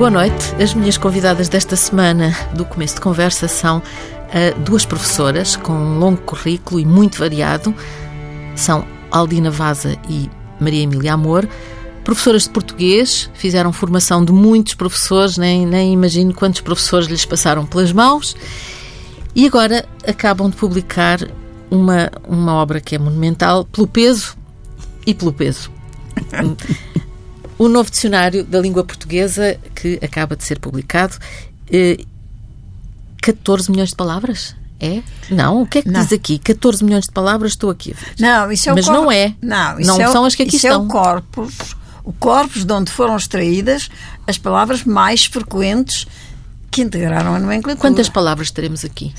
Boa noite. As minhas convidadas desta semana do começo de conversa são uh, duas professoras com um longo currículo e muito variado. São Aldina Vaza e Maria Emília Amor. Professoras de português, fizeram formação de muitos professores, nem, nem imagino quantos professores lhes passaram pelas mãos. E agora acabam de publicar uma, uma obra que é monumental pelo peso e pelo peso. o novo dicionário da língua portuguesa que acaba de ser publicado. Eh, 14 milhões de palavras? É? Não, o que é que não. diz aqui? 14 milhões de palavras, estou aqui. Não, isso é o Mas não é. Não, isso não é o, são as que aqui isso estão. é o corpus, o corpus de onde foram extraídas as palavras mais frequentes que integraram a nomenclatura. Quantas palavras teremos aqui?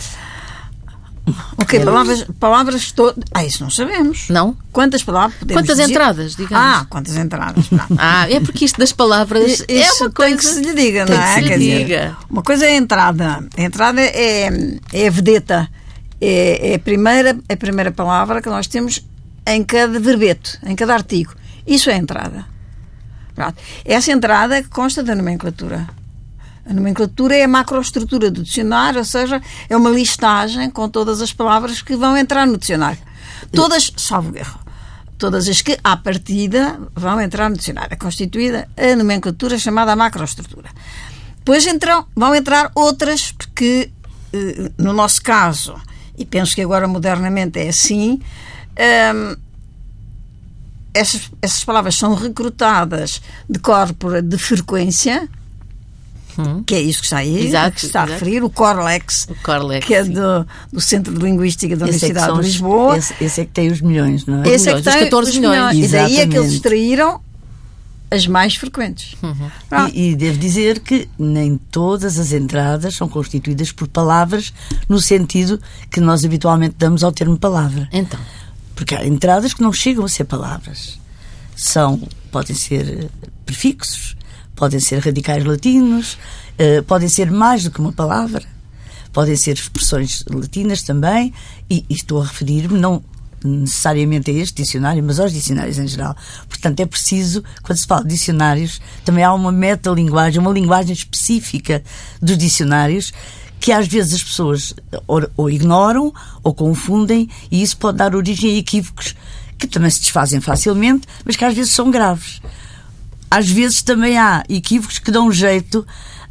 Ok, palavras, palavras todas. Ah, isso não sabemos. Não? Quantas palavras podemos Quantas dizer? entradas, digamos? Ah, quantas entradas. ah, é porque isto das palavras é uma coisa que se lhe diga, não é? Que se Quer diga. Dizer, uma coisa é a entrada. A entrada é, é a vedeta. É, é, a primeira, é a primeira palavra que nós temos em cada verbeto, em cada artigo. Isso é a entrada. Pronto. Essa entrada consta da nomenclatura. A nomenclatura é a macroestrutura do dicionário, ou seja, é uma listagem com todas as palavras que vão entrar no dicionário. Todas, salvo erro, todas as que, à partida, vão entrar no dicionário. É constituída a nomenclatura chamada macroestrutura. Depois entram, vão entrar outras, porque, eh, no nosso caso, e penso que agora modernamente é assim, ehm, essas, essas palavras são recrutadas de corpora de frequência, Hum. que é isso que está aí, exato, que está exato. a referir, o Corlex, o Corlex que é do, do Centro de Linguística da esse Universidade é de Lisboa. Esse, esse, é que tem os milhões, não é? Esse é que tem os 14 milhões. milhões. E daí é que eles extraíram as mais frequentes. Uhum. E, e, devo dizer que nem todas as entradas são constituídas por palavras no sentido que nós habitualmente damos ao termo palavra. Então. Porque há entradas que não chegam a ser palavras. São, podem ser prefixos, podem ser radicais latinos, uh, podem ser mais do que uma palavra, podem ser expressões latinas também, e, e estou a referir-me não necessariamente a este dicionário, mas aos dicionários em geral. Portanto, é preciso, quando se fala de dicionários, também há uma metalinguagem, uma linguagem específica dos dicionários que às vezes as pessoas ou ignoram ou confundem e isso pode dar origem a equívocos que também se desfazem facilmente, mas que às vezes são graves às vezes também há equívocos que dão jeito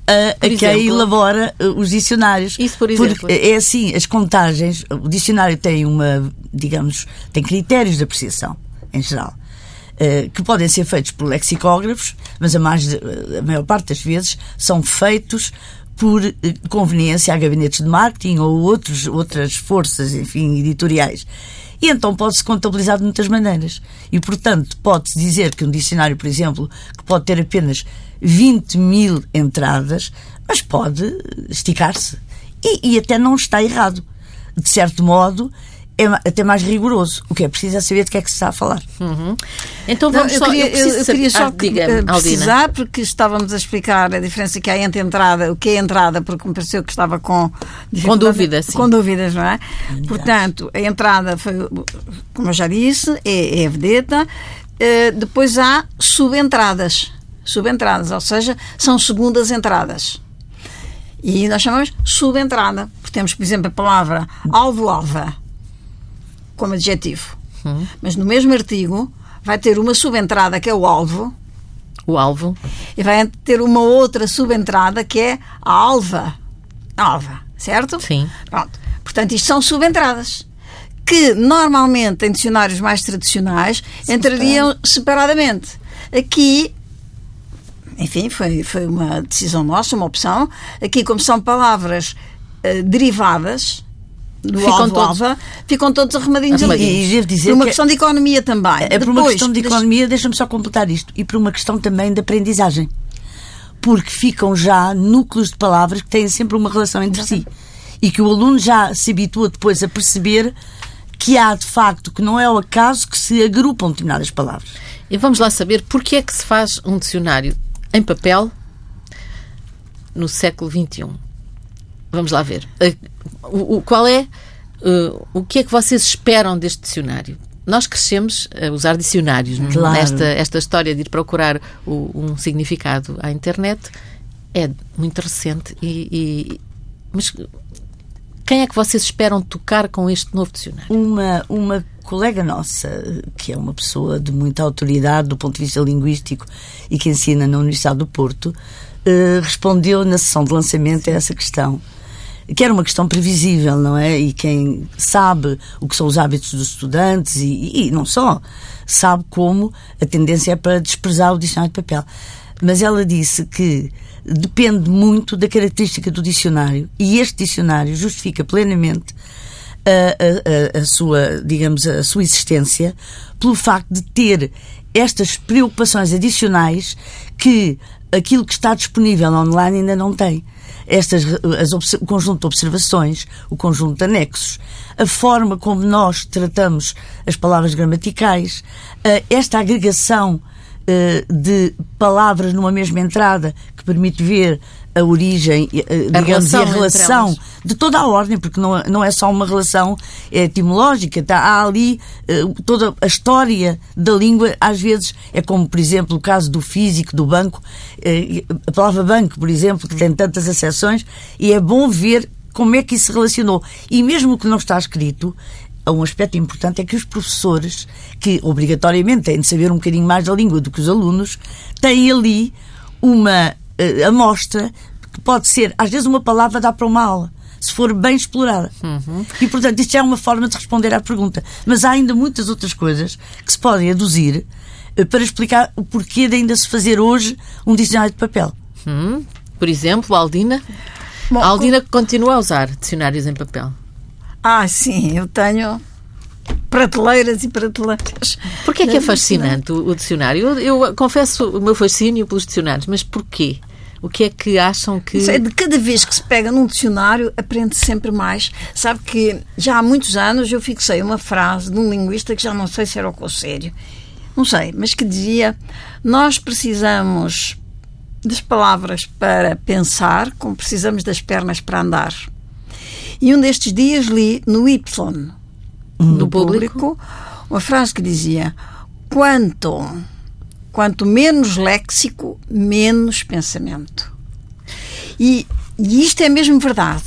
a, a quem elabora uh, os dicionários. Isso, por exemplo. Porque é assim, as contagens, o dicionário tem uma, digamos, tem critérios de apreciação, em geral. Uh, que podem ser feitos por lexicógrafos, mas a, mais, a maior parte das vezes são feitos por uh, conveniência a gabinetes de marketing ou outros, outras forças, enfim, editoriais. E então pode-se contabilizar de muitas maneiras. E, portanto, pode-se dizer que um dicionário, por exemplo, que pode ter apenas 20 mil entradas, mas pode esticar-se. E, e até não está errado. De certo modo, é até mais rigoroso. O que é preciso é saber de que é que se está a falar. Uhum. Então vamos não, só. Eu queria, eu eu queria só ah, diga, precisar, porque estávamos a explicar a diferença que há entre entrada, o que é entrada, porque me pareceu que estava com. Com dúvidas, sim. Com dúvidas, não é? Portanto, a entrada foi, como eu já disse, é, é a vedeta. Uh, depois há subentradas. Subentradas, ou seja, são segundas entradas. E nós chamamos subentrada. Porque temos, por exemplo, a palavra alvo-alva como adjetivo. Hum. Mas no mesmo artigo vai ter uma subentrada que é o alvo. O alvo. E vai ter uma outra subentrada que é a alva. A alva, certo? Sim. Pronto. Portanto, isto são subentradas. Que normalmente em dicionários mais tradicionais entrariam separadamente. Aqui enfim, foi, foi uma decisão nossa, uma opção. Aqui, como são palavras uh, derivadas, do ficam alvo, todos, alva, ficam todos arrumadinhos ali. E devo dizer por uma que questão de economia também. É por uma questão de economia, deixa-me só completar isto, e por uma questão também de aprendizagem. Porque ficam já núcleos de palavras que têm sempre uma relação entre si. E que o aluno já se habitua depois a perceber que há, de facto, que não é o acaso que se agrupam determinadas palavras. E vamos lá saber porque é que se faz um dicionário em papel no século XXI. Vamos lá ver. O, o qual é uh, o que é que vocês esperam deste dicionário? Nós crescemos a usar dicionários, claro. esta, esta história de ir procurar o, um significado à internet é muito recente e, e mas quem é que vocês esperam tocar com este novo dicionário? Uma, uma colega nossa, que é uma pessoa de muita autoridade do ponto de vista linguístico e que ensina na Universidade do Porto, eh, respondeu na sessão de lançamento a essa questão. Que era uma questão previsível, não é? E quem sabe o que são os hábitos dos estudantes e, e não só, sabe como a tendência é para desprezar o dicionário de papel. Mas ela disse que depende muito da característica do dicionário e este dicionário justifica plenamente a, a, a, sua, digamos, a sua existência pelo facto de ter estas preocupações adicionais que aquilo que está disponível online ainda não tem. Estas, as, o conjunto de observações, o conjunto de anexos, a forma como nós tratamos as palavras gramaticais, esta agregação eh, de palavras numa mesma entrada que permite ver a origem, eh, a digamos, relação e a relação de toda a ordem, porque não, é, não é só uma relação etimológica, tá, há ali uh, toda a história da língua, às vezes é como, por exemplo, o caso do físico, do banco, uh, a palavra banco, por exemplo, que tem tantas acessões, e é bom ver como é que isso se relacionou. E mesmo que não está escrito, um aspecto importante é que os professores, que obrigatoriamente têm de saber um bocadinho mais da língua do que os alunos, têm ali uma uh, amostra que pode ser, às vezes, uma palavra dá para uma aula. Se for bem explorada. Uhum. E, portanto, isto já é uma forma de responder à pergunta. Mas há ainda muitas outras coisas que se podem aduzir uh, para explicar o porquê de ainda se fazer hoje um dicionário de papel. Hum. Por exemplo, a Aldina. Bom, a Aldina com... continua a usar dicionários em papel. Ah, sim, eu tenho prateleiras e prateleiras. Porquê é que é fascinante o, o dicionário? Eu, eu, confesso o meu fascínio pelos dicionários, mas porquê? O que é que acham que. Sei, de cada vez que se pega num dicionário, aprende -se sempre mais. Sabe que já há muitos anos eu fixei uma frase de um linguista que já não sei se era o conselho, não sei, mas que dizia: Nós precisamos das palavras para pensar, como precisamos das pernas para andar. E um destes dias li no Y, no público, público uma frase que dizia: quanto, quanto menos léxico, menos pensamento. E, e isto é mesmo verdade.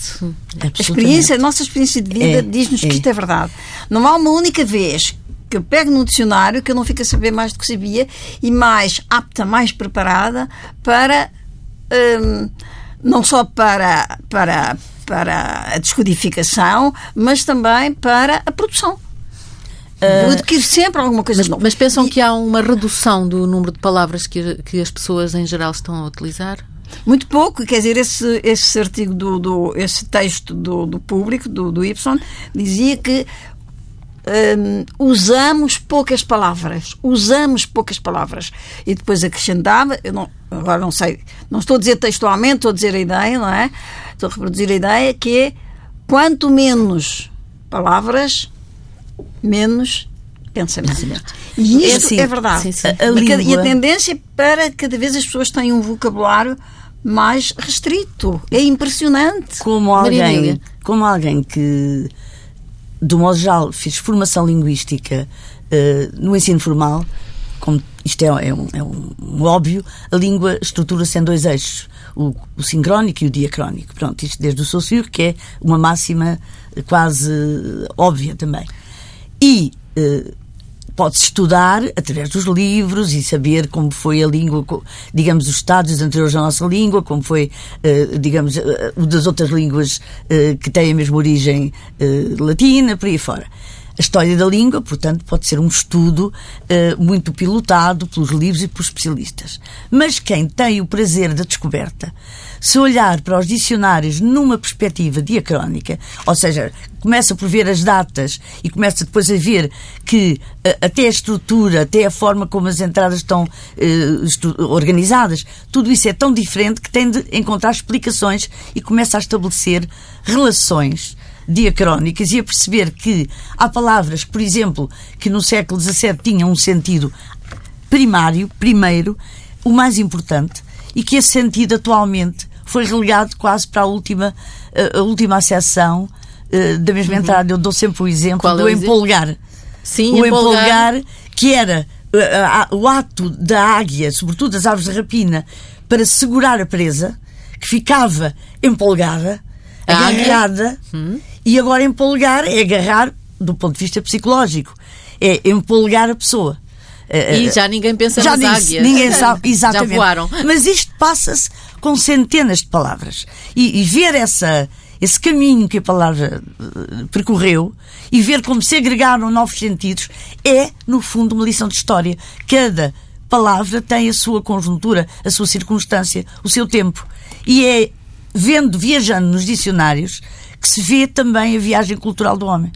A experiência, a nossa experiência de vida é, diz-nos é. que isto é verdade. Não há uma única vez que eu pego no dicionário que eu não fico a saber mais do que sabia e mais apta, mais preparada para. Hum, não só para, para, para a descodificação, mas também para a produção. Eu ah, adquiro sempre alguma coisa mas, nova. Mas pensam e... que há uma redução do número de palavras que, que as pessoas em geral estão a utilizar? Muito pouco, quer dizer, esse, esse artigo do, do esse texto do, do público, do, do Y, dizia que um, usamos poucas palavras, usamos poucas palavras. E depois acrescentava, eu não, agora não sei, não estou a dizer textualmente, estou a dizer a ideia, não é? Estou a reproduzir a ideia que é quanto menos palavras, menos pensamento. E isto é, assim, é verdade. Sim, sim. A, a língua... E a tendência para cada vez as pessoas tenham um vocabulário mais restrito. É impressionante. Como alguém, como alguém que do modo geral, fiz formação linguística uh, no ensino formal, como isto é, é, um, é um, um, óbvio, a língua estrutura-se em dois eixos, o, o, sincrónico e o diacrónico. Pronto, isto desde o Saussure, que é uma máxima quase óbvia também. E uh, pode-se estudar através dos livros e saber como foi a língua, digamos, os estados anteriores à nossa língua, como foi, eh, digamos, eh, das outras línguas que têm a mesma origem latina, por aí fora. A história da língua, portanto, pode ser um estudo uh, muito pilotado pelos livros e pelos especialistas. Mas quem tem o prazer da descoberta, se olhar para os dicionários numa perspectiva diacrónica, ou seja, começa por ver as datas e começa depois a ver que uh, até a estrutura, até a forma como as entradas estão uh, organizadas, tudo isso é tão diferente que tem de encontrar explicações e começa a estabelecer relações diacrónicas e a perceber que há palavras, por exemplo, que no século XVII tinham um sentido primário, primeiro, o mais importante, e que esse sentido atualmente foi relegado quase para a última, a última acessão uh, da mesma uhum. entrada. Eu dou sempre o exemplo Qual do é o empolgar. Sim, o empolgar, empolgar que era uh, o ato da águia, sobretudo das aves de rapina, para segurar a presa, que ficava empolgada, Ah, é? E agora empolgar é agarrar do ponto de vista psicológico. É empolgar a pessoa. Eh, E eh, já ninguém pensa já nas disse, águias. ninguém sabe exatamente. Já voaram. Mas isto passa-se com centenas de palavras. E, e ver essa, esse caminho que a palavra eh, percorreu e ver como se agregaram novos sentidos é, no fundo, uma lição de história. Cada palavra tem a sua conjuntura, a sua circunstância, o seu tempo. E é vendo, viajando nos dicionários, que se vê também a viagem cultural do homem.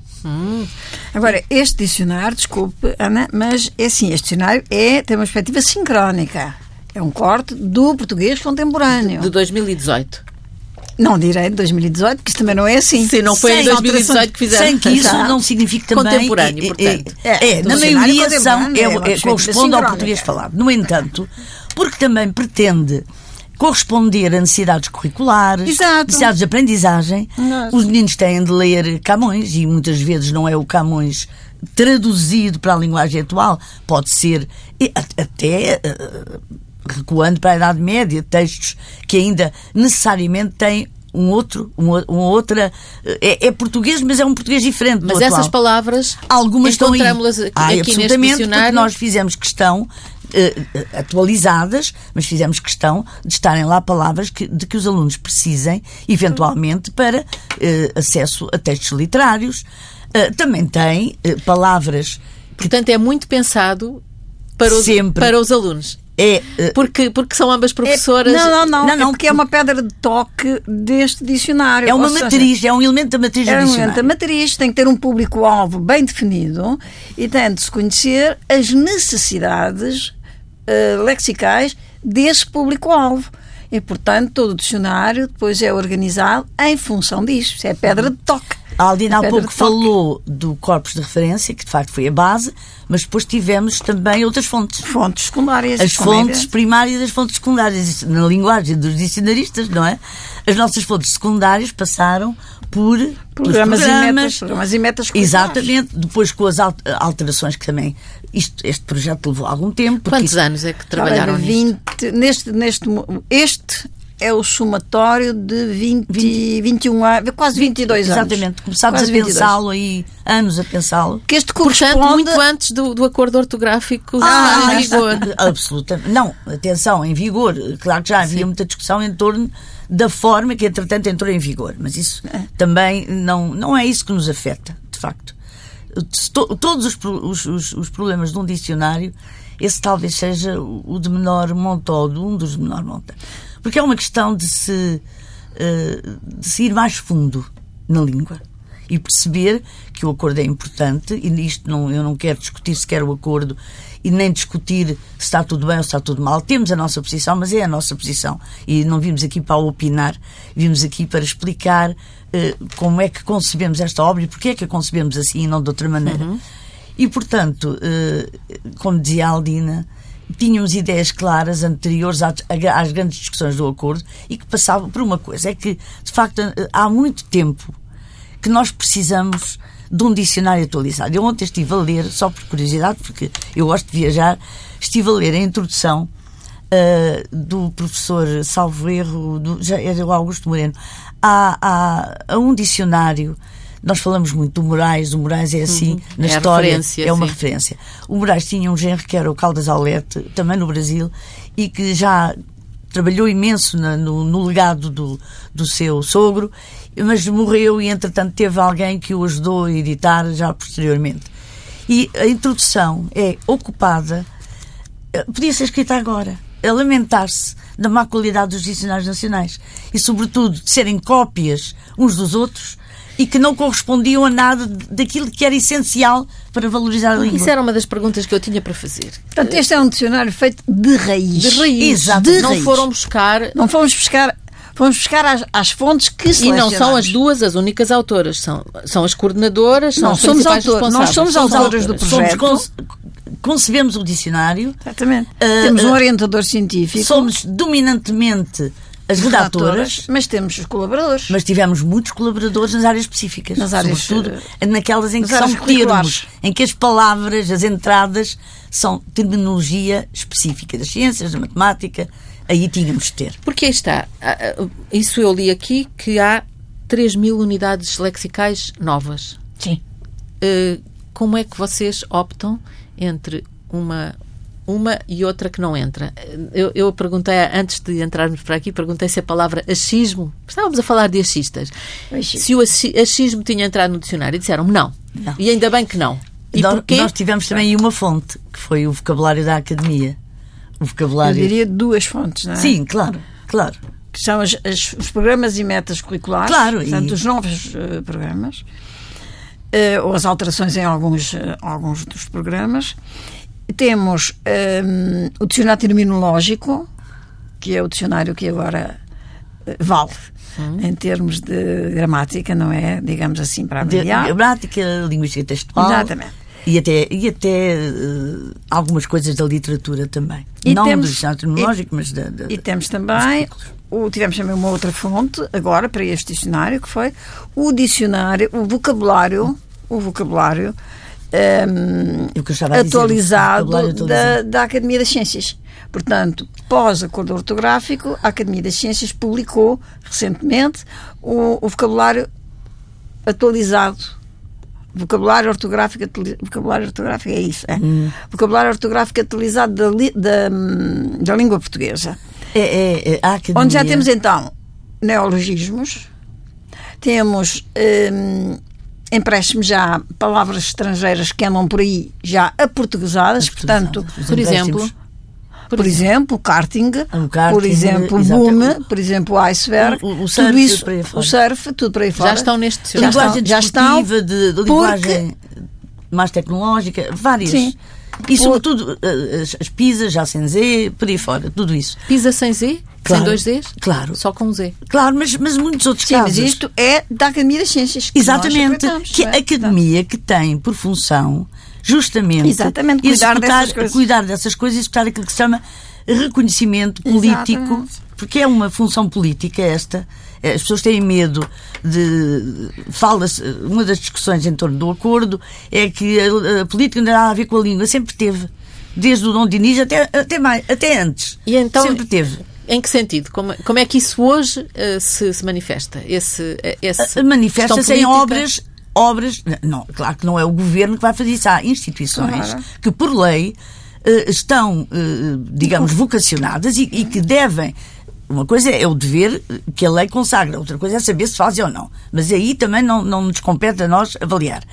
Agora, este dicionário, desculpe, Ana, mas é assim, este dicionário é, tem uma perspectiva sincrónica. É um corte do português contemporâneo. De 2018. Não direi de 2018, porque isso também não é assim. Sim, não foi em Sem 2018 alterações. que fizeram. Sem que isso Exato. não signifique também. Contemporâneo, é, portanto. É, é, Do na maioria são, é é, é, corresponde ao português falado. No entanto, porque também pretende corresponder a necessidades curriculares, Exato. necessidades de aprendizagem. Exato. Os meninos têm de ler Camões e muitas vezes não é o Camões traduzido para a linguagem atual, pode ser até eh, recuando para a Idade Média, textos que ainda necessariamente têm um outro, um, uma outra. É, é português, mas é um português diferente. Mas essas palavras Algumas estão aí. aqui, Ah, aqui neste absolutamente, porque dicionário. nós fizemos questão eh, eh, atualizadas, mas fizemos questão de estarem lá palavras que- de que os alunos precisem, eventualmente, para eh, acesso a textos literários. Eh, também tem eh, palavras Portanto, é muito pensado para os, Sempre. para os alunos. é eh, Porque, porque são ambas professoras. Não, não, não. Não, é não, porque é uma pedra de toque deste dicionário. é uma seja, matriz, é um elemento da matriz É um elemento da matriz, tem que ter um público-alvo bem definido e tem de se conhecer as necessidades eh, lexicais desse público-alvo. E, portanto, todo o dicionário depois é organizado em função disso. Isso é pedra de toque. A Aldina É há pedra pouco falou do corpus de referência, que de facto foi a base, mas depois tivemos também outras fontes. Fontes secundárias. As é fontes evidente. primárias e as fontes secundárias, na linguagem dos dicionaristas, não é? As nossas fontes secundárias passaram por Programas, programas e metas. Programas e metas. Exatamente, depois com as al- alterações que também isto, este projeto levou algum tempo. Quantos anos é que trabalharam Ora, nisto? 20, neste, neste, este é o somatório de 20, 21 anos, quase 22 anos. Exatamente, começámos a 22. pensá-lo aí, anos a pensá-lo. Que este Portanto, corresponde... muito antes do, do acordo ortográfico Ah, em vigor. Absolutamente. Não, atenção, em vigor. Claro que já havia muita discussão em torno da forma que, entretanto, entrou em vigor. Mas isso também não, não é isso que nos afeta, de facto. To- Todos os, os, os- problemas de um dicionário, esse talvez seja o de menor monta ou de um dos de menor monta. Porque é uma questão de se, eh, de se ir mais fundo na língua e perceber que o acordo é importante e nisto não, eu não quero discutir sequer o acordo e nem discutir se está tudo bem ou se está tudo mal. Temos a nossa posição, mas é a nossa posição e não vimos aqui para opinar, vimos aqui para explicar eh, como é que concebemos esta obra e porque é que a concebemos assim e não de outra maneira. E, portanto, eh, como dizia a Aldina, tínhamos ideias claras anteriores às, grandes discussões do acordo e que passavam por uma coisa, é que, de facto, há muito tempo que nós precisamos de um dicionário atualizado. Eu ontem estive a ler, só por curiosidade, porque eu gosto de viajar, estive a ler a introdução ah, do professor, salvo erro, do, já era o Augusto Moreno, a, um dicionário. Nós falamos muito do Moraes, o Moraes é assim, na É história, é uma sim. referência. O Moraes tinha um genro que era o Caldas Aulete, também no Brasil, e que já trabalhou imenso na- no, no legado do, do seu sogro, mas morreu e, entretanto, teve alguém que o ajudou a editar já posteriormente. E a introdução é ocupada, eh, podia ser escrita agora, a lamentar-se da má qualidade dos dicionários nacionais e, sobretudo, de serem cópias uns dos outros e que não correspondiam a nada daquilo que era essencial para valorizar a língua. Isso era uma das perguntas que eu tinha para fazer. Portanto, este é um dicionário feito de raiz. De raiz. Exato. De não raiz. foram buscar. Não fomos buscar, fomos buscar às, às fontes que E não são as duas as únicas autoras, são, são as coordenadoras, são Não, as somos principais autor- nós somos autoras do Somos projeto. conce- concebemos o dicionário, Exatamente. Ah, Temos um ah, orientador científico. somos dominantemente as redatoras, mas temos os colaboradores. mas tivemos muitos colaboradores nas áreas específicas, Nas áreas, sobretudo eh, naquelas em que nas são termos, em que as palavras, as entradas são terminologia específica das ciências, da matemática, aí tínhamos de ter. Porque aí está. Isso eu li aqui que há 3 mil unidades lexicais novas. Sim. Uh, como é que vocês optam entre uma uma e outra que não entra? Eu, eu perguntei, antes de entrarmos para aqui, perguntei se a palavra achismo, estávamos a falar de achistas, Achismo. se o achi- achismo tinha entrado no dicionário e disseram não. Não. E ainda bem que não. E nós, porquê? nós tivemos também uma fonte, que foi o vocabulário da academia. O Eu vocabulário. diria duas fontes, não é? Sim, claro, claro. Que são as- as- os programas e metas curriculares. Claro, Portanto, e- os novos eh, programas. eh, ou as alterações em alguns, eh, alguns dos programas. Temos ehm, o dicionário terminológico, que é o dicionário que agora eh, vale em termos de gramática, não é? Digamos assim, para De, avaliar. gramática, linguística textual. Exatamente. E até, e até eh, algumas coisas da literatura também. E Não temos- do dicionário terminológico, mas da. da- E temos também, o, tivemos também uma outra fonte, agora, para este dicionário, que foi o dicionário, o vocabulário, o vocabulário ehm, É dizer, atualizado, vocabulário da, da Academia das Ciências. Portanto, pós-acordo ortográfico, a Academia das Ciências publicou recentemente o, o vocabulário atualizado. Vocabulário ortográfico, vocabulário ortográfico é isso, é? Hum. Vocabulário ortográfico atualizado da, li- da, da língua portuguesa. É, é, é, academia. Onde já temos então neologismos, temos hum, empréstimos já palavras estrangeiras que andam por aí já aportuguesadas, portanto, Por exemplo, empréstimos. por, exemplo, karting, O karting, por exemplo, exatamente. boom, por exemplo, iceberg, O- o- o tudo surf, isso, por aí fora. o surf, tudo por aí fora. já estão neste Já dicionário. estão, linguagem já estão, de, de porque- linguagem mais tecnológica, várias. Sim. E sobretudo eh, as, as pisas, já sem Z, por aí fora, tudo isso. Pisa sem Z? Claro, Sem dois Zs? claro. Só com um Z. Claro, mas, mas muitos outros Sim, mas casos. isto é da Academia das Ciências. que Exatamente. Que é? academia que tem por função justamente Exatamente, cuidar executar- dessas coisas. cuidar dessas coisas e executar aquilo que se chama reconhecimento político, Exatamente. porque é uma função política esta. Eh, As pessoas têm medo de. Fala-se. Uma das discussões em torno do acordo é que a, a política não tem nada a ver com a língua. Sempre teve. Desde o Dom Dinis até, até, mais, até antes. E então, Sempre teve. Em que sentido? Como, como é que isso hoje eh, se, se manifesta? Esse, eh, esse manifesta-se em obras obras não claro que não é o governo que vai fazer isso há instituições Claro. que por lei eh, estão eh, digamos vocacionadas e, e que devem uma coisa é o dever que a lei consagra, outra coisa é saber se fazem ou não. Mas aí também não, não nos compete a nós avaliar.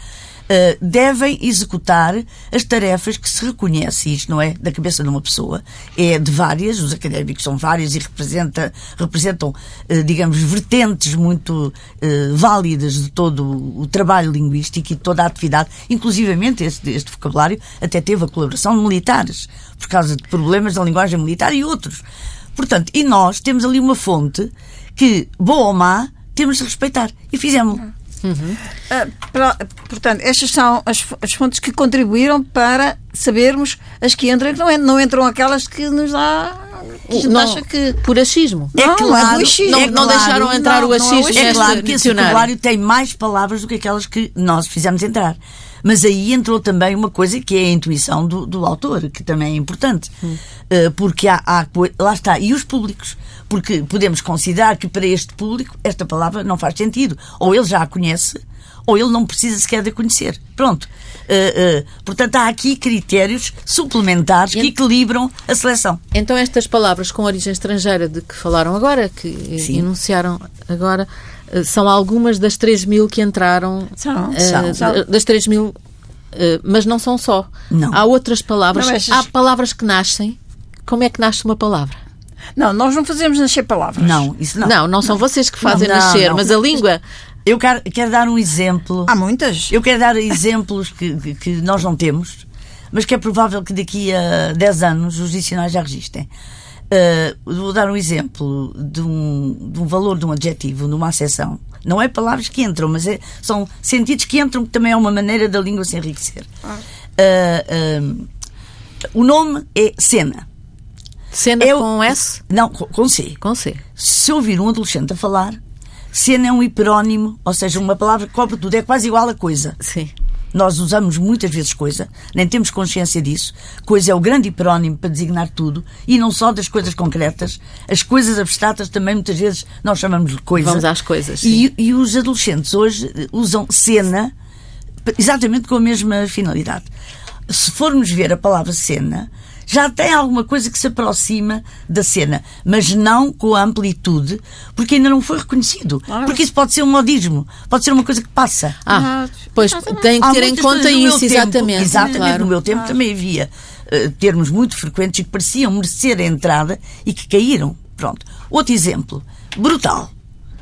Uh, devem executar as tarefas que se reconhece, isto não é da cabeça de uma pessoa, é de várias, os académicos são vários e representa, representam, uh, digamos, vertentes muito uh, válidas de todo o trabalho linguístico e de toda a atividade, inclusivamente este, este vocabulário até teve a colaboração de militares, por causa de problemas da linguagem militar e outros. Portanto, e nós temos ali uma fonte que, boa ou má, temos de respeitar. E fizemos. Ah, pra- portanto, estas são as, as fontes que contribuíram para sabermos as que entram e que não, não entram aquelas que nos dá. Que Não, acha que. Por achismo. É Não, claro, é. Não, é não claro. deixaram entrar Não, o é o achismo. É neste claro que esse vocabulário tem mais palavras do que aquelas que nós fizemos entrar. Mas aí entrou também uma coisa que é a intuição do, do autor, que também é importante. Eh, porque há, há Lá está. E os públicos. Porque podemos considerar que para este público esta palavra não faz sentido. Ou ele já a conhece, ou ele não precisa sequer de a conhecer. Pronto. Eh, eh, portanto, há aqui critérios suplementares que equilibram a seleção. Então estas palavras com origem estrangeira de que falaram agora, que Sim. enunciaram agora, são algumas das 3 mil que entraram. São, eh, são, são. Das 3 mil, eh, mas não são só. Não. Há outras palavras. Não, estas- Há palavras que nascem. Como é que nasce uma palavra? Não, nós não fazemos nascer palavras. Não, isso não. Não, não, são vocês que fazem Não, nascer, não. mas a língua. Eu quero, quero dar um exemplo. Há muitas. Eu quero dar exemplos que, que, que nós não temos, mas que é provável que daqui a 10 anos os dicionários já registrem. Uh, vou dar um exemplo de um, de um valor de um adjetivo numa acessão. Não é palavras que entram, mas é- são sentidos que entram, que também é uma maneira da língua se enriquecer. Uh, o nome é cena. Cena É com S? Não, com com C. Com C. Se ouvir um adolescente a falar, cena é um hiperónimo, ou seja, uma palavra que cobre tudo, é quase igual a coisa. Sim. Nós usamos muitas vezes coisa, nem temos consciência disso. Coisa é o grande hiperónimo para designar tudo, e não só das coisas concretas. As coisas abstratas também, muitas vezes, nós chamamos de coisa. Vamos às coisas, E, e os adolescentes hoje eh, usam cena exatamente com a mesma finalidade. Se formos ver a palavra cena, já tem alguma coisa que se aproxima da cena, mas não com a amplitude, porque ainda não foi reconhecido. Claro. Porque isso pode ser um modismo, pode ser uma coisa que passa. Ah, Ah, pois exatamente. tem que ter em conta isso, tempo- exatamente. Exatamente, claro. no meu tempo também havia eh, termos muito frequentes e que pareciam merecer a entrada e que caíram. Pronto. Outro exemplo, brutal.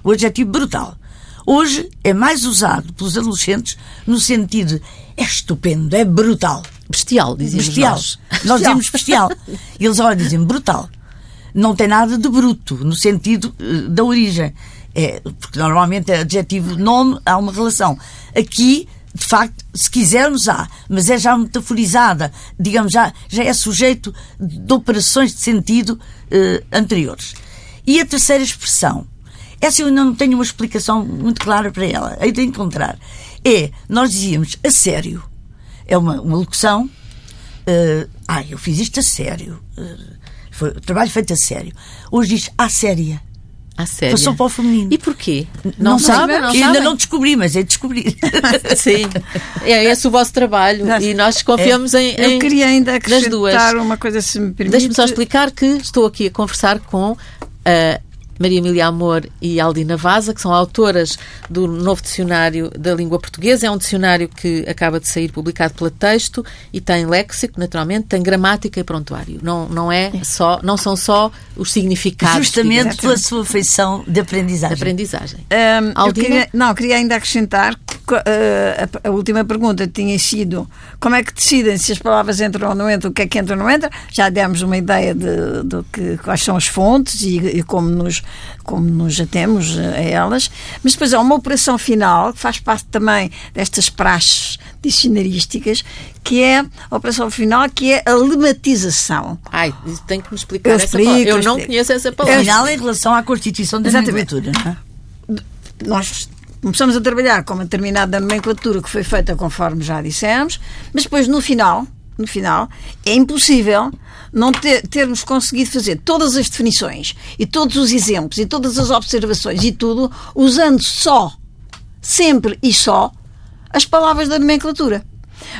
O adjetivo brutal. Hoje é mais usado pelos adolescentes no sentido de é estupendo, é brutal. Bestial, dizíamos Bestial. nós. Nós dizemos bestial. E eles olha dizem brutal. Não tem nada de bruto, no sentido eh, da origem. É, porque normalmente é adjetivo nome, há uma relação. Aqui, de facto, se quisermos, há, mas é já metaforizada, digamos, já, já é sujeito de operações de sentido eh, anteriores. E a terceira expressão, essa eu ainda não tenho uma explicação muito clara para ela, hei de encontrar. É, nós dizíamos a sério. É uma, uma locução Uh, ai, eu fiz isto a sério. Uh, foi um trabalho feito a sério. Hoje diz à séria. À séria. Passou para o feminino. E porquê? Não, sei. sabem? Não Eu ainda sabem? não descobri, mas é de descobrir. Sim. É esse o vosso trabalho Nós- e nós confiamos em, Eu em- queria ainda das duas. acrescentar uma coisa, se me permite. Deixe-me só explicar que estou aqui a conversar com a Maria Emília Amor e Aldina Vaza, que são autoras do novo dicionário da língua portuguesa. É um dicionário que acaba de sair publicado pela Texto e tem léxico, naturalmente, tem gramática e prontuário. Não, não, é só, não são só os significados Justamente pela sua feição de aprendizagem. de aprendizagem. Eu Aldina? queria, não, queria ainda acrescentar que a, a última pergunta tinha sido como é que decidem se as palavras entram ou não entram, o que é que entra ou não entra. Já demos uma ideia de, do que, quais são as fontes e, e como, nos, como nos atemos a elas. Mas depois há uma operação final que faz parte também destas praxes dicionarísticas, que é a operação final, que é a lematização. Ai, tem que me explicar Eu essa explico, palavra. Eu eu não explico. conheço essa palavra. Afinal, em relação à constituição da Exatamente. não é? nós começamos a trabalhar com uma determinada nomenclatura que foi feita conforme já dissemos, mas depois no final, no final, é impossível não ter- termos conseguido fazer todas as definições e todos os exemplos e todas as observações e tudo usando só, sempre e só, as palavras da nomenclatura.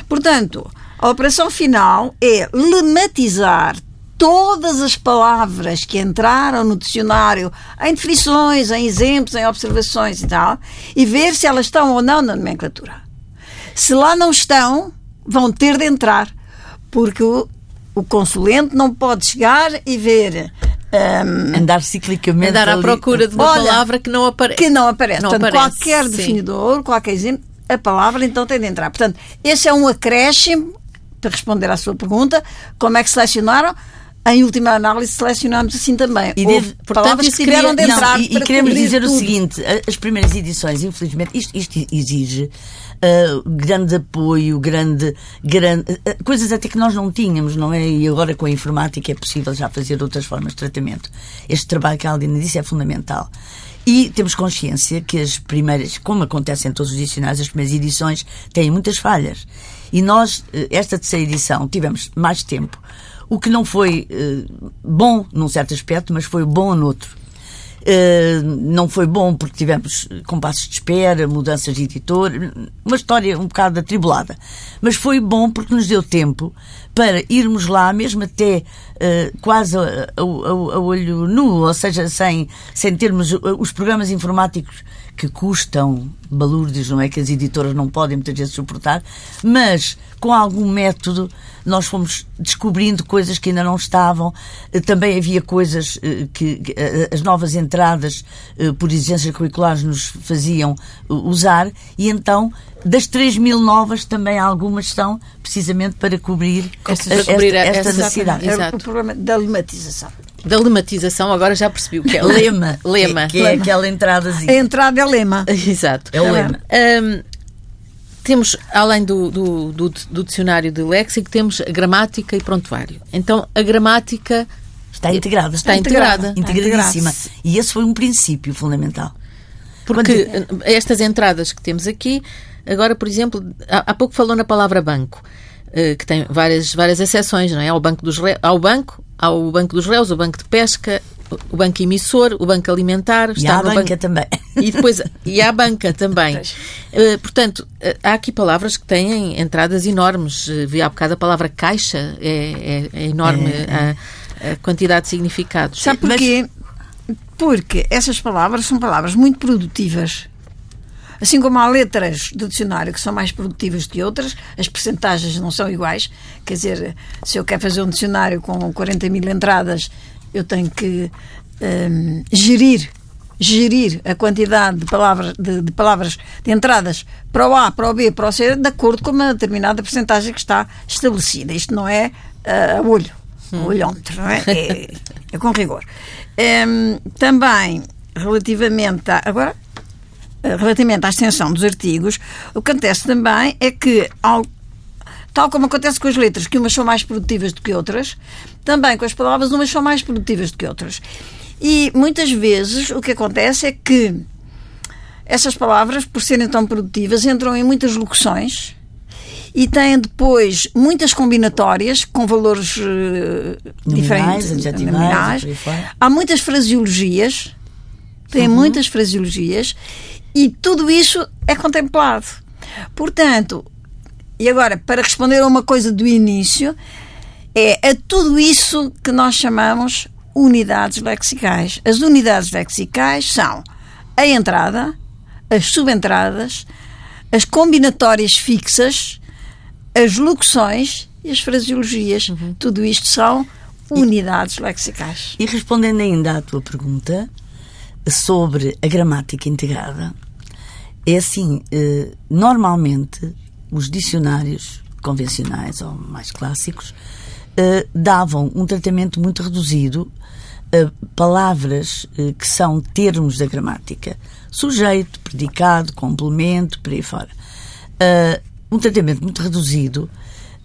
Portanto, a operação final é lematizar todas as palavras que entraram no dicionário em definições, em exemplos, em observações e tal, e ver se elas estão ou não na nomenclatura. Se lá não estão, vão ter de entrar, porque o, o consulente não pode chegar e ver hum, Andar ciclicamente. Andar à ali. procura de uma Olha, palavra que não aparece. que não aparece. Não Portanto, aparece, qualquer sim. definidor, qualquer exemplo, a palavra então tem de entrar. Portanto, esse é um acréscimo para responder à sua pergunta. Como é que selecionaram? Em última análise, selecionámos assim também. E deve- portanto, que tiveram queria- de Não, entrar e, e para queremos dizer o tudo. seguinte: a- as primeiras edições, infelizmente, isto, isto exige ah, grande apoio, grande, grande ah, coisas até que nós não tínhamos, não é? E agora com a informática é possível já fazer outras formas de tratamento. Este trabalho que a Aldina disse é fundamental. E temos consciência que as primeiras, como acontece em todos os dicionários, as primeiras edições têm muitas falhas. E nós, esta terceira edição, tivemos mais tempo. O que não foi eh, bom num certo aspecto, mas foi bom noutro. Uh, não foi bom porque tivemos compassos de espera, mudanças de editor, uma história um bocado atribulada. Mas foi bom porque nos deu tempo para irmos lá, mesmo até uh, quase a, a- a- olho nu, ou seja, sem, sem termos uh, os programas informáticos que custam balúrdios, não é? Que as editoras não podem muitas vezes suportar, mas com algum método nós fomos descobrindo coisas que ainda não estavam. Eh, Também havia coisas eh, que, eh, as novas entradas eh, por exigências curriculares nos faziam eh, usar e então das 3 mil novas também algumas são precisamente para cobrir cobrir esta, esta essas- necessidade. É Exato. o problema da lematização. Da lematização, agora já percebi o que é. Lema. Lema. Que, que é aquela entradazinha. A entrada é lema. Exato. É o lema. Hum, temos, além do, do, do, do dicionário de léxico, temos a gramática e prontuário. Então, a gramática Está integrada. Está integrada. Integradíssima. Está E esse foi um princípio fundamental. Porque estas entradas que temos aqui, agora, por exemplo, há, há pouco falou na palavra banco, eh, que tem várias, várias exceções, não é? Ao banco dos réus, ao banco, ao banco dos réus, o banco de pesca, o banco emissor, o banco alimentar, E está há a banca banco- também. e depois e há a banca também. Eh, portanto, eh, há aqui palavras que têm entradas enormes. Vi há bocado a palavra caixa, é, é- é enorme A, a quantidade de significados. Sabe porquê? Porque essas palavras são palavras muito produtivas. Assim como há letras do dicionário que são mais produtivas que outras, as percentagens não são iguais. Quer dizer, se eu quero fazer um dicionário com 40 mil entradas, eu tenho que hum, gerir gerir a quantidade de palavras de, de palavras de entradas para o A, para o B, para o C, de acordo com uma determinada percentagem que está estabelecida. Isto não é ah, a olho, a olhómetro, não é? É, é com rigor. Hum, também, relativamente a. Agora, eh, relativamente à extensão dos artigos, o que acontece também é que, ao- tal como acontece com as letras, que umas são mais produtivas do que outras, também com as palavras, umas são mais produtivas do que outras. E muitas vezes o que acontece é que essas palavras, por serem tão produtivas, entram em muitas locuções e têm depois muitas combinatórias com valores eh, Nominais, diferentes. adjetivais, nominais. Há muitas fraseologias, tem muitas fraseologias e tudo isso é contemplado. Portanto, e agora, para responder a uma coisa do início, é a tudo isso que nós chamamos unidades lexicais. As unidades lexicais são a entrada, as subentradas, as combinatórias fixas, as locuções e as fraseologias. Tudo isto são unidades lexicais. E respondendo ainda à tua pergunta sobre a gramática integrada, é assim, eh, normalmente os dicionários convencionais ou mais clássicos eh, davam um tratamento muito reduzido a palavras eh, que são termos da gramática. Sujeito, predicado, complemento, por aí fora. Eh, um tratamento muito reduzido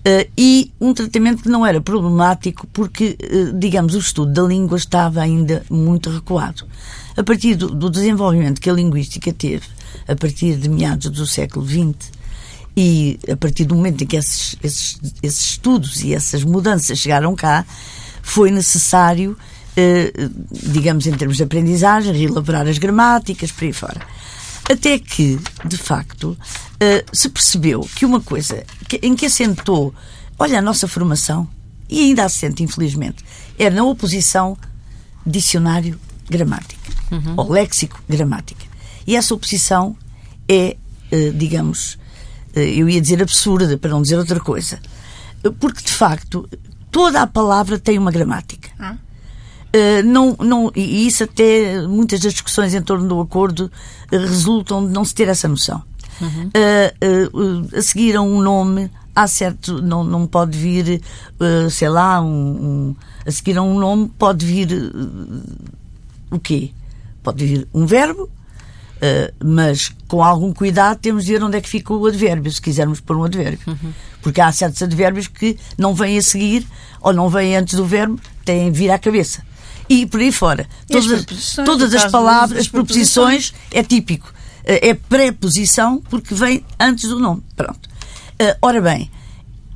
eh, e um tratamento que não era problemático porque, eh, digamos, o estudo da língua estava ainda muito recuado. A partir do, do desenvolvimento que a linguística teve, a partir de meados do século XX, e a partir do momento em que esses, esses, esses estudos e essas mudanças chegaram cá, foi necessário, eh, digamos, em termos de aprendizagem, reelaborar as gramáticas, por aí fora. Até que, de facto, eh, se percebeu que uma coisa que- em que assentou, olha, a nossa formação, e ainda assenta, infelizmente, era na oposição dicionário-gramática, ou léxico-gramática. E essa oposição é, eh, digamos, eh, eu ia dizer absurda, para não dizer outra coisa. Porque, de facto, toda a palavra tem uma gramática. Uh, não, não, e isso até muitas das discussões em torno do acordo uh, resultam de não se ter essa noção. Uh, uh, uh, a seguir a um nome, há certo, não, não pode vir, sei lá, um, um- a seguir a um nome pode vir o quê? Pode vir um verbo, uh, mas com algum cuidado temos de ver onde é que fica o advérbio, se quisermos pôr um advérbio. Porque há certos advérbios que não vêm a seguir ou não vêm antes do verbo, têm de vir à cabeça. E por aí fora. As Todas, todas as palavras, as preposições, é típico. Eh, É preposição porque vem antes do nome. Pronto. Eh, Ora bem,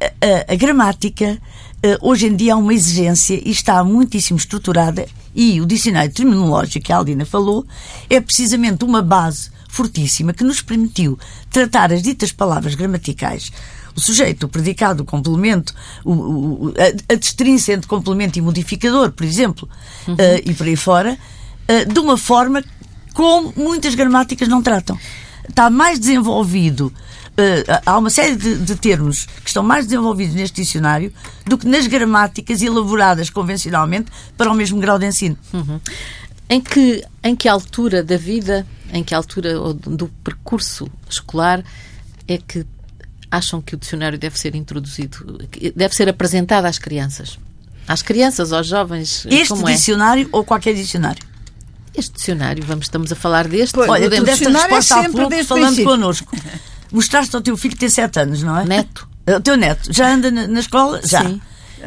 a, a- a gramática eh, hoje em dia há uma exigência e está muitíssimo estruturada e o dicionário terminológico que a Aldina falou é precisamente uma base fortíssima que nos permitiu tratar as ditas palavras gramaticais o sujeito, o predicado, o complemento, o, o- a, a distinção entre complemento e modificador, por exemplo, eh, e por aí fora, eh, de uma forma como muitas gramáticas não tratam. Está mais desenvolvido, eh, há uma série de, de termos que estão mais desenvolvidos neste dicionário do que nas gramáticas elaboradas convencionalmente para o mesmo grau de ensino. Em que, em que altura da vida, em que altura do percurso escolar é que acham que o dicionário deve ser introduzido, deve ser apresentado às crianças? Às crianças, aos jovens, Este é? dicionário ou qualquer dicionário. Este dicionário, vamos, estamos a falar deste, Pois, Olha, tu deste a dicionário é resposta há sempre pouco o falando princípio. connosco. Mostraste ao teu filho que tem 7 anos, não é? Neto. O teu neto. Já anda na, na escola? Já. Sim.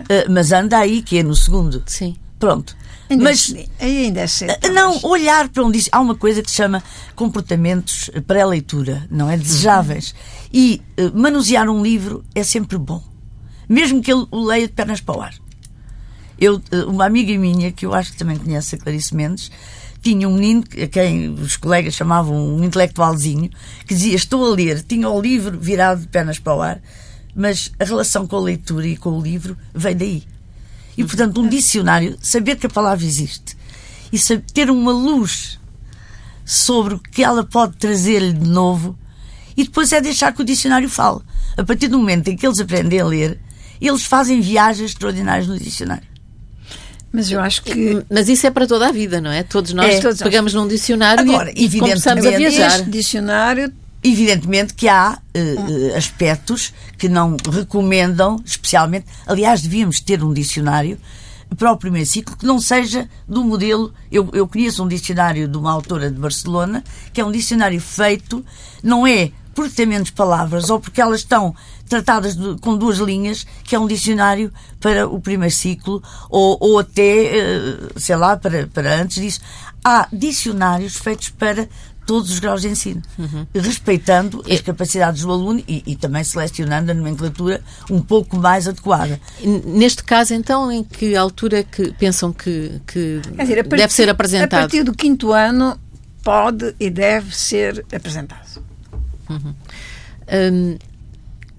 Eh, mas anda aí, que é no segundo. Sim. Pronto. Ainda Mas ainda é cedo. ah, Não, olhar para um dicionário. Há uma coisa que se chama comportamentos pré-leitura, não é? Desejáveis. E eh, manusear um livro é sempre bom. Mesmo que ele o leia de pernas para o ar. Eu, eh, uma amiga minha, que eu acho que também conhece a Clarice Mendes, tinha um menino a quem os colegas chamavam um intelectualzinho, que dizia: Estou a ler, tinha o livro virado de pernas para o ar, mas a relação com a leitura e com o livro vem daí. E, portanto, um dicionário, saber que a palavra existe e saber, ter uma luz sobre o que ela pode trazer-lhe de novo e depois é deixar que o dicionário fale. A partir do momento em que eles aprendem a ler, eles fazem viagens extraordinárias no dicionário. Mas eu acho que Mas isso é para toda a vida, não é? Todos nós É. Todos nós. pegamos num dicionário Agora, e, começamos a evidentemente, viajar. este dicionário Evidentemente que há eh, aspectos que não recomendam, especialmente. Aliás, devíamos ter um dicionário para o primeiro ciclo que não seja do modelo. Eu, eu conheço um dicionário de uma autora de Barcelona, que é um dicionário feito, não é porque tem menos palavras ou porque elas estão tratadas de- com duas linhas, que é um dicionário para o primeiro ciclo ou, ou até, eh, sei lá, para, para antes disso. Há dicionários feitos para todos os graus de ensino, respeitando as capacidades do aluno e, e também selecionando a nomenclatura um pouco mais adequada. Neste caso, então, em que altura que pensam que, que dizer, a partir- deve ser A apresentado? partir do quinto ano pode e deve ser apresentado. Hum,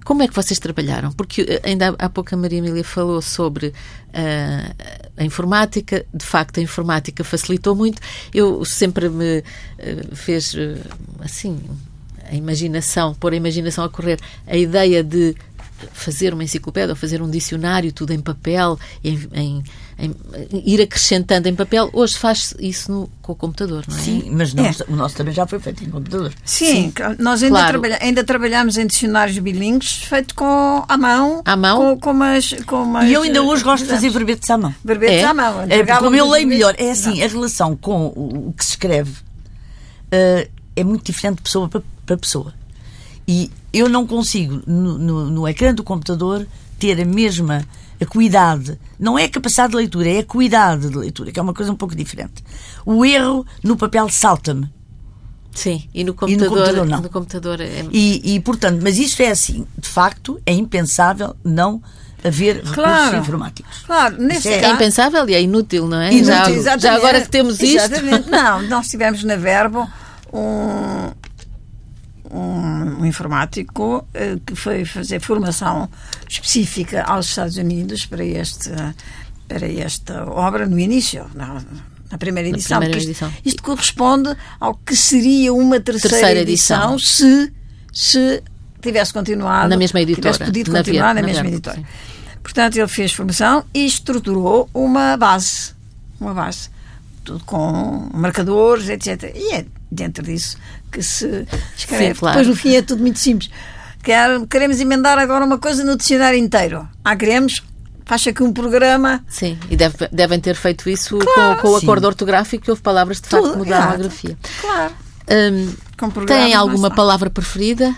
como é que vocês trabalharam? Porque eh, ainda há pouco a Maria Emília falou sobre ah, a informática. De facto, a informática facilitou muito. Eu sempre me eh, fez eh, assim a imaginação, pôr a imaginação a correr, a ideia de fazer uma enciclopédia ou fazer um dicionário, tudo em papel, em, em- em- ir acrescentando em papel. Hoje faz isso no- com o computador, não é? Sim, mas não- É. o nosso também já foi feito em computador. Sim, nós ainda, claro. trabalha- ainda trabalhamos em dicionários bilíngues feitos com à mão. À mão? Com, com umas, com umas, E eu ainda hoje gosto de fazer eh, verbetes à mão. verbetes É? à mão. É, como eu leio melhor, é assim, a relação com o, o que se escreve eh, é muito diferente de pessoa para, para pessoa. E eu não consigo, no, no, no ecrã do computador, ter a mesma acuidade. Não é a capacidade de leitura, é a acuidade de leitura, que é uma coisa um pouco diferente. O erro no papel salta-me. Sim, e no E no computador, computador, não. no computador é, E, e, portanto, mas isso é assim. De facto, é impensável não haver recursos Claro. informáticos. Claro, nesse é É caso. impensável e é inútil, não é? Inútil, já, Exatamente. já agora que temos isto. Exatamente. Não, nós tivemos na Verbo um, um, um informático eh, que foi fazer formação específica aos Estados Unidos para, este, para esta obra no início, na, na primeira edição. primeira porque isto, edição. isto corresponde ao que seria uma terceira, Terceira edição, edição. se, se tivesse continuado Na mesma editora, tivesse podido na continuar na, na mesma Verbo, editora. sim. Portanto, ele fez formação e estruturou uma base. Uma base. Tudo com marcadores, etc. E é dentro disso que se escreve. Sim, claro. Depois, no fim, é tudo muito simples. Quer- Queremos emendar agora uma coisa no dicionário inteiro. Ah, queremos, faz aqui um programa. Sim, e deve- devem ter feito isso Claro. com, com o Sim. acordo ortográfico que houve palavras de facto que mudaram a grafia. Claro. Hum, tem alguma palavra preferida?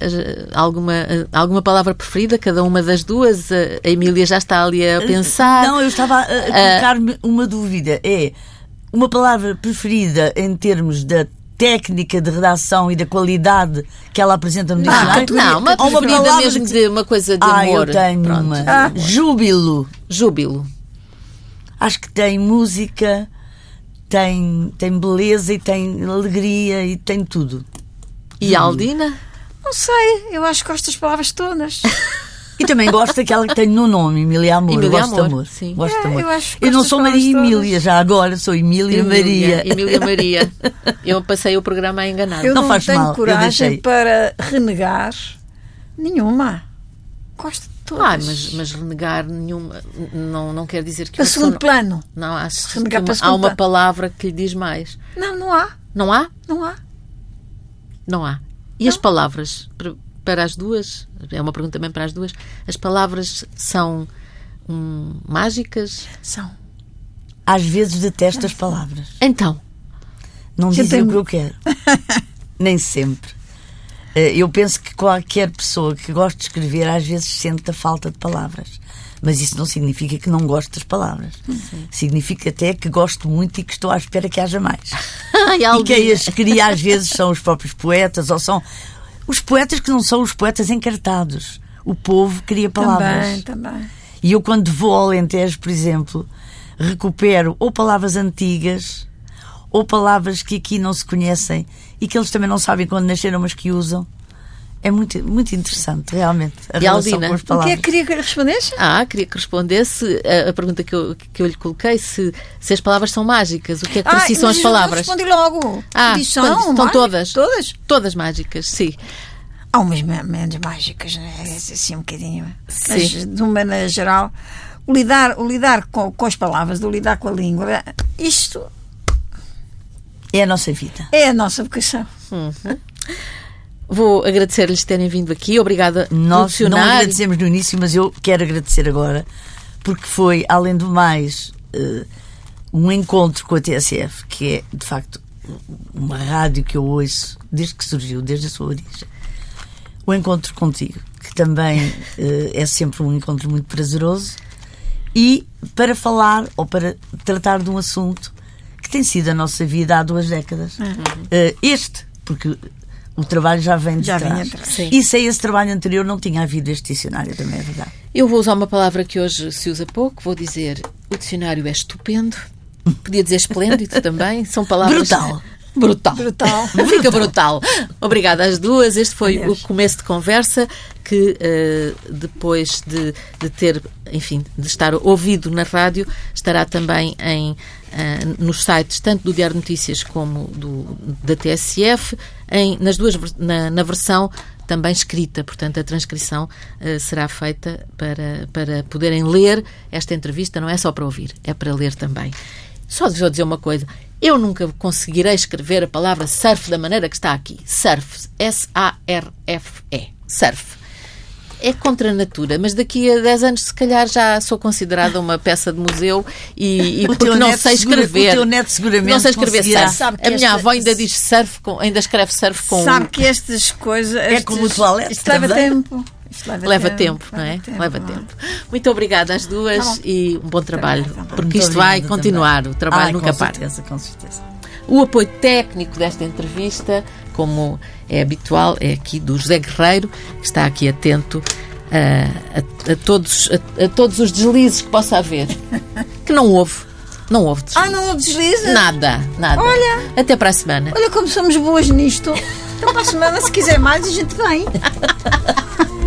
Eh, Alguma, eh, alguma palavra preferida? Cada uma das duas? Eh, A Emília já está ali a pensar. Não, eu estava a, a colocar-me uma dúvida. É uma palavra preferida em termos da técnica de redação e da qualidade que ela apresenta no Ah, dicionário? não, uma Ou preferida palavra mesmo que- de uma coisa de ah, amor. eu tenho Pronto. uma. Ah. Júbilo. Júbilo. Acho que tem música, tem, tem beleza e tem alegria e tem tudo. E a Aldina? Não sei, eu acho que gosto das palavras todas. E também gosto daquela que tem no nome, Emília Amor. Emília gosto de Amor, amor. sim. Gosto de É, amor. eu acho que Eu não sou Maria Emília já agora, sou Emília, Maria. Emília Maria. Eu passei o programa a enganar. Eu Não não, faz tenho mal, eu coragem deixei. para renegar nenhuma. Gosto de todas. Ah, mas, mas renegar nenhuma não, não quer dizer que pessoa segundo não- plano. Não, acho que Renegar para uma- há uma plano. palavra que lhe diz mais. Não, não há. Não há? Não há. Não há. E as palavras? Para, as duas? É uma pergunta também para as duas. As palavras são hum, mágicas? São. Às vezes detesto as palavras. Então, Não dizem tem- o que eu quero. Nem sempre. Eh, Eu penso que qualquer pessoa que goste de escrever às vezes sente a falta de palavras. Mas isso não significa que não gosto das palavras. Significa até que gosto muito e que estou à espera que haja mais. Ai, E quem as cria às vezes são os próprios poetas ou são os poetas que não são os poetas encartados. O povo cria palavras. Também, também. E eu, quando vou ao Alentejo, por exemplo, recupero ou palavras antigas ou palavras que aqui não se conhecem e que eles também não sabem quando nasceram, mas que usam. É muito, muito interessante, realmente, a E Aldina? O que é que queria que respondesse? Ah, queria que respondesse a, a pergunta que eu, que eu lhe coloquei: se, se as palavras são mágicas, o que é que para si são as palavras? Respondi logo. Ah, são, quando- mágicas, todas. Todas? Todas mágicas, sim. Há umas me- menos mágicas, né? assim um bocadinho. Sim. Mas, de uma maneira geral, o lidar, o lidar com, com as palavras, o lidar com a língua, isto É a nossa vida. é a nossa vocação. Vou agradecer-lhes terem vindo aqui. Obrigada Nós não dicionário. agradecemos no início, mas eu quero agradecer agora, porque foi, além do mais, eh, um encontro com a TSF, que é, de facto, uma rádio que eu ouço desde que surgiu, desde a sua origem. O encontro contigo, que também eh, é sempre um encontro muito prazeroso, e para falar ou para tratar de um assunto que tem sido a nossa vida há duas décadas. Eh, este, porque o trabalho já vem de Já trás. atrás. Sim. E sem esse trabalho anterior não tinha havido este dicionário, também é verdade. Eu vou usar uma palavra que hoje se usa pouco. Vou dizer: o dicionário é estupendo. Podia dizer esplêndido também. São palavras. Brutal. Brutal. Brutal. Fica brutal. Obrigada às duas. Este foi Adeus. o começo de conversa que eh, depois de, de ter, enfim, de estar ouvido na rádio, estará também em, eh, nos sites tanto do Diário de Notícias como do, da TSF, em, nas duas, na, na versão também escrita, portanto a transcrição eh, será feita para, para poderem ler esta entrevista, não é só para ouvir, é para ler também. Só vou dizer uma coisa. Eu nunca conseguirei escrever a palavra surf da maneira que está aqui. Surf. S-A-R-F-E. Surf. É contra a natura, mas daqui a 10 anos, se calhar, já sou considerada uma peça de museu e, e porque não sei segura- escrever. o teu neto seguramente não sei escrever surf. Sabe que a minha esta- avó ainda diz surf, com, ainda escreve surf com Sabe que estas coisas. É estes- como o toalete Isto leva também. tempo. Isto leva, Leva tempo, não é? tempo, Leva não é? tempo. Muito obrigada às duas Tá e um bom trabalho, bom. porque isto vai continuar, também. o trabalho Ah, nunca com para. certeza, com certeza. O apoio técnico desta entrevista, como é habitual, é aqui do José Guerreiro, que está aqui atento a, a- a todos, a, a todos os deslizes que possa haver. Que não houve. Não houve deslizes. Ah, não desliza? Nada, nada. Olha. Até para a semana. Olha como somos boas nisto. Então, para a semana, se quiser mais, a gente vem.